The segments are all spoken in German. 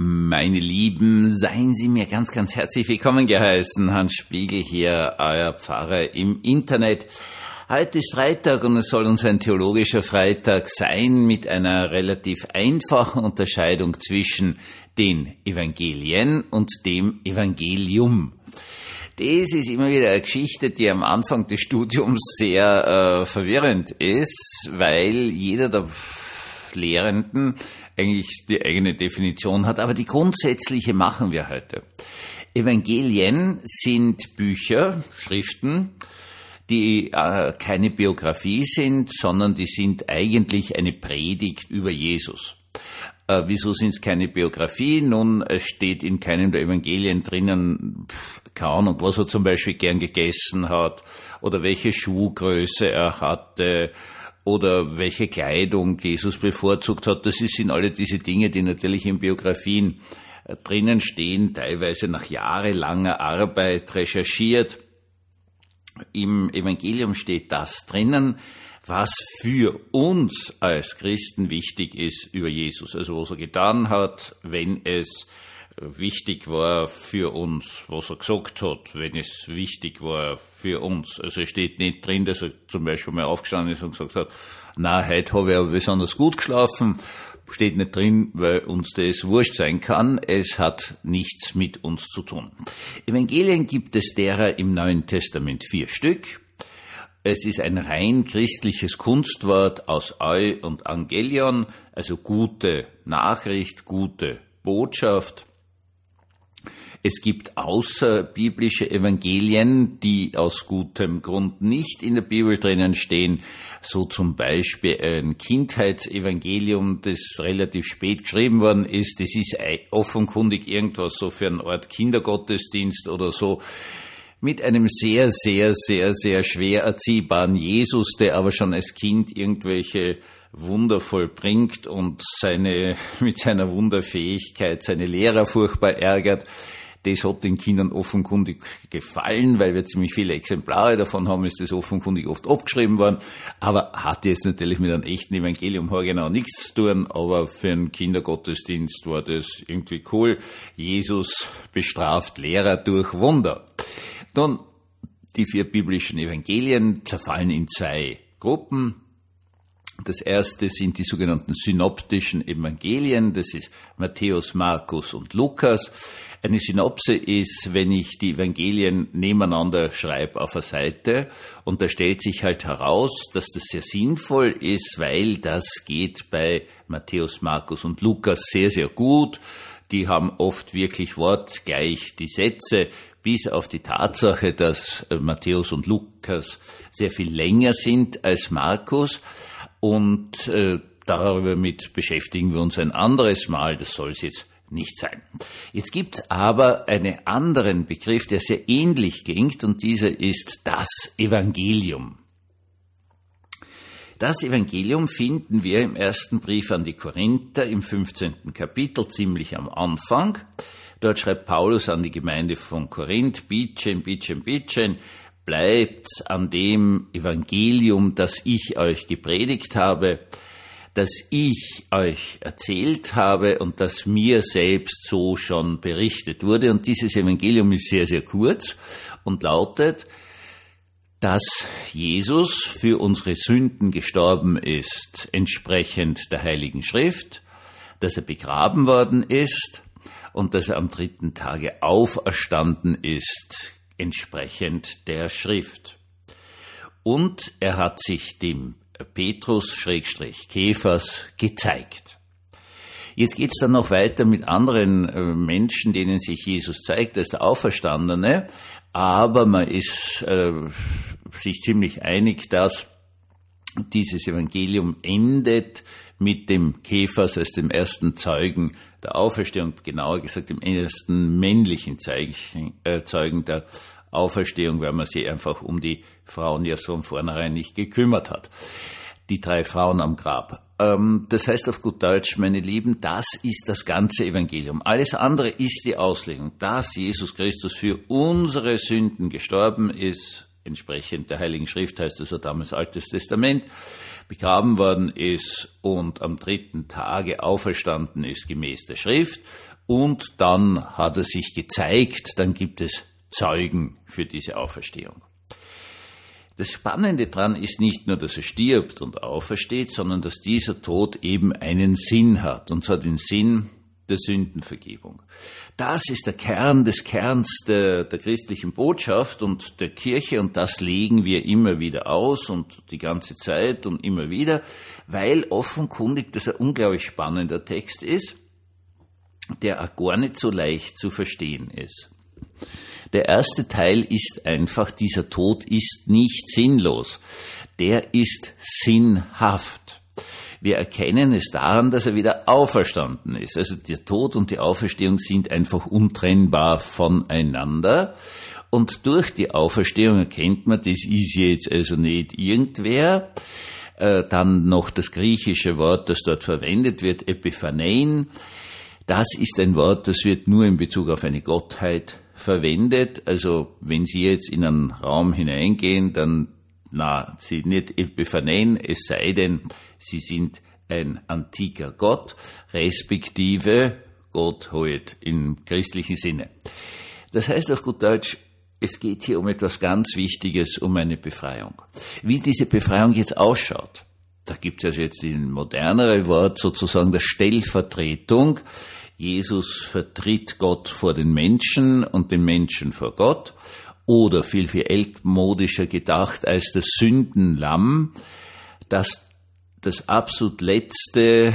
Meine Lieben, seien Sie mir ganz, ganz herzlich willkommen geheißen. Hans Spiegel hier, euer Pfarrer im Internet. Heute ist Freitag und es soll uns ein theologischer Freitag sein mit einer relativ einfachen Unterscheidung zwischen den Evangelien und dem Evangelium. Das ist immer wieder eine Geschichte, die am Anfang des Studiums sehr äh, verwirrend ist, weil jeder der Lehrenden eigentlich die eigene Definition hat, aber die grundsätzliche machen wir heute. Evangelien sind Bücher, Schriften, die äh, keine Biografie sind, sondern die sind eigentlich eine Predigt über Jesus. Äh, wieso sind es keine Biografie? Nun, es steht in keinem der Evangelien drinnen, pff, keine Ahnung, was er zum Beispiel gern gegessen hat oder welche Schuhgröße er hatte oder welche Kleidung Jesus bevorzugt hat. Das sind alle diese Dinge, die natürlich in Biografien äh, drinnen stehen, teilweise nach jahrelanger Arbeit recherchiert. Im Evangelium steht das drinnen, was für uns als Christen wichtig ist über Jesus, also was er getan hat, wenn es wichtig war für uns, was er gesagt hat, wenn es wichtig war für uns. Also es steht nicht drin, dass er zum Beispiel mal aufgestanden ist und gesagt hat, na, heute habe ich aber besonders gut geschlafen. Steht nicht drin, weil uns das wurscht sein kann. Es hat nichts mit uns zu tun. Evangelien gibt es derer im Neuen Testament vier Stück. Es ist ein rein christliches Kunstwort aus Eu und Angelion, also gute Nachricht, gute Botschaft. Es gibt außerbiblische Evangelien, die aus gutem Grund nicht in der Bibel drinnen stehen, so zum Beispiel ein Kindheitsevangelium, das relativ spät geschrieben worden ist. Das ist offenkundig irgendwas so für eine Art Kindergottesdienst oder so mit einem sehr, sehr, sehr, sehr schwer erziehbaren Jesus, der aber schon als Kind irgendwelche Wunder vollbringt und seine, mit seiner Wunderfähigkeit seine Lehrer furchtbar ärgert. Das hat den Kindern offenkundig gefallen, weil wir ziemlich viele Exemplare davon haben, ist das offenkundig oft abgeschrieben worden. Aber hat jetzt natürlich mit einem echten Evangelium genau nichts zu tun, aber für einen Kindergottesdienst war das irgendwie cool. Jesus bestraft Lehrer durch Wunder. Nun, die vier biblischen Evangelien zerfallen in zwei Gruppen. Das erste sind die sogenannten synoptischen Evangelien, das ist Matthäus, Markus und Lukas. Eine Synopse ist, wenn ich die Evangelien nebeneinander schreibe auf einer Seite und da stellt sich halt heraus, dass das sehr sinnvoll ist, weil das geht bei Matthäus, Markus und Lukas sehr, sehr gut. Die haben oft wirklich wortgleich die Sätze, bis auf die Tatsache, dass Matthäus und Lukas sehr viel länger sind als Markus. Und äh, darüber mit beschäftigen wir uns ein anderes Mal. Das soll es jetzt nicht sein. Jetzt gibt es aber einen anderen Begriff, der sehr ähnlich klingt, und dieser ist das Evangelium. Das Evangelium finden wir im ersten Brief an die Korinther im 15. Kapitel ziemlich am Anfang. Dort schreibt Paulus an die Gemeinde von Korinth, Bitchen, Bitchen, Bitchen, bleibt an dem Evangelium, das ich euch gepredigt habe, das ich euch erzählt habe und das mir selbst so schon berichtet wurde. Und dieses Evangelium ist sehr, sehr kurz und lautet, dass Jesus für unsere Sünden gestorben ist, entsprechend der Heiligen Schrift, dass er begraben worden ist und dass er am dritten Tage auferstanden ist, entsprechend der Schrift. Und er hat sich dem Petrus-Käfers gezeigt. Jetzt geht es dann noch weiter mit anderen äh, Menschen, denen sich Jesus zeigt als der Auferstandene, aber man ist äh, sich ziemlich einig, dass dieses Evangelium endet mit dem Käfers als dem ersten Zeugen der Auferstehung, genauer gesagt dem ersten männlichen äh, Zeugen der Auferstehung, weil man sich einfach um die Frauen ja so von vornherein nicht gekümmert hat. Die drei Frauen am Grab. Ähm, das heißt auf gut Deutsch, meine Lieben, das ist das ganze Evangelium. Alles andere ist die Auslegung, dass Jesus Christus für unsere Sünden gestorben ist, entsprechend der Heiligen Schrift heißt also damals Altes Testament, begraben worden ist und am dritten Tage auferstanden ist gemäß der Schrift und dann hat er sich gezeigt, dann gibt es Zeugen für diese Auferstehung. Das Spannende daran ist nicht nur, dass er stirbt und aufersteht, sondern dass dieser Tod eben einen Sinn hat, und zwar den Sinn der Sündenvergebung. Das ist der Kern des Kerns der, der christlichen Botschaft und der Kirche und das legen wir immer wieder aus und die ganze Zeit und immer wieder, weil offenkundig das ein unglaublich spannender Text ist, der auch gar nicht so leicht zu verstehen ist. Der erste Teil ist einfach, dieser Tod ist nicht sinnlos. Der ist sinnhaft. Wir erkennen es daran, dass er wieder auferstanden ist. Also der Tod und die Auferstehung sind einfach untrennbar voneinander. Und durch die Auferstehung erkennt man, das ist jetzt also nicht irgendwer. Äh, dann noch das griechische Wort, das dort verwendet wird, Epiphanein. Das ist ein Wort, das wird nur in Bezug auf eine Gottheit verwendet. Also wenn Sie jetzt in einen Raum hineingehen, dann na, Sie nicht Epiphanein, es sei denn, Sie sind ein antiker Gott, respektive Gott halt im christlichen Sinne. Das heißt auf gut Deutsch, es geht hier um etwas ganz Wichtiges, um eine Befreiung. Wie diese Befreiung jetzt ausschaut, da gibt es also jetzt ein modernere Wort sozusagen der Stellvertretung. Jesus vertritt Gott vor den Menschen und den Menschen vor Gott. Oder viel, viel ältmodischer gedacht als das Sündenlamm, das das absolut letzte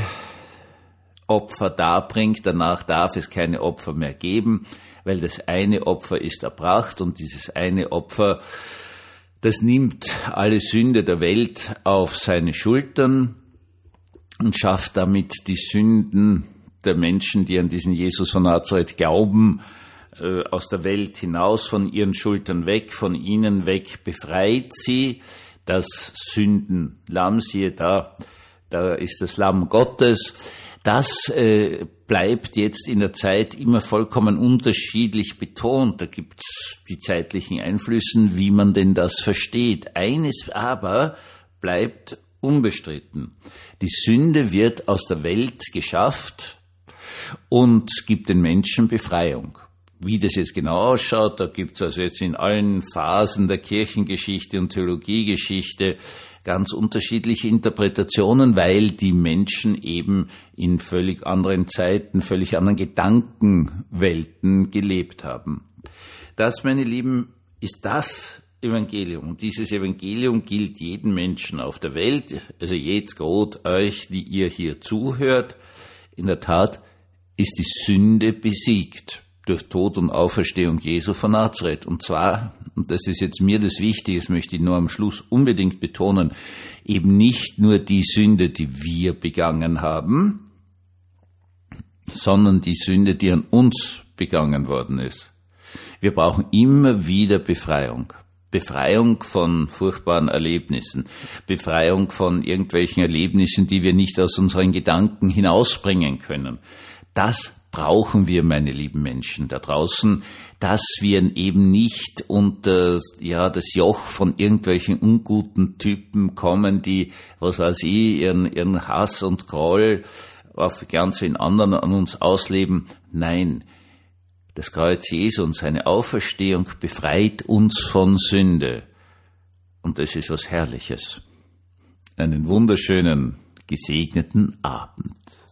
Opfer darbringt. Danach darf es keine Opfer mehr geben, weil das eine Opfer ist erbracht und dieses eine Opfer, das nimmt alle Sünde der Welt auf seine Schultern und schafft damit die Sünden der Menschen, die an diesen Jesus von Nazareth glauben, äh, aus der Welt hinaus, von ihren Schultern weg, von ihnen weg, befreit sie. Das Sündenlamm, siehe da, da ist das Lamm Gottes. Das äh, bleibt jetzt in der Zeit immer vollkommen unterschiedlich betont. Da gibt's die zeitlichen Einflüssen, wie man denn das versteht. Eines aber bleibt unbestritten. Die Sünde wird aus der Welt geschafft und gibt den Menschen Befreiung. Wie das jetzt genau ausschaut, da gibt es also jetzt in allen Phasen der Kirchengeschichte und Theologiegeschichte ganz unterschiedliche Interpretationen, weil die Menschen eben in völlig anderen Zeiten, völlig anderen Gedankenwelten gelebt haben. Das, meine Lieben, ist das Evangelium. Und dieses Evangelium gilt jedem Menschen auf der Welt, also jetzt Gott euch, die ihr hier zuhört. In der Tat ist die Sünde besiegt durch Tod und Auferstehung Jesu von Nazareth. Und zwar, und das ist jetzt mir das Wichtige, das möchte ich nur am Schluss unbedingt betonen, eben nicht nur die Sünde, die wir begangen haben, sondern die Sünde, die an uns begangen worden ist. Wir brauchen immer wieder Befreiung. Befreiung von furchtbaren Erlebnissen, Befreiung von irgendwelchen Erlebnissen, die wir nicht aus unseren Gedanken hinausbringen können. Das brauchen wir, meine lieben Menschen da draußen, dass wir eben nicht unter ja das Joch von irgendwelchen unguten Typen kommen, die, was weiß ich, ihren, ihren Hass und Groll auf ganz vielen anderen an uns ausleben. Nein, das Kreuz Jesu und seine Auferstehung befreit uns von Sünde. Und das ist was Herrliches. Einen wunderschönen, gesegneten Abend.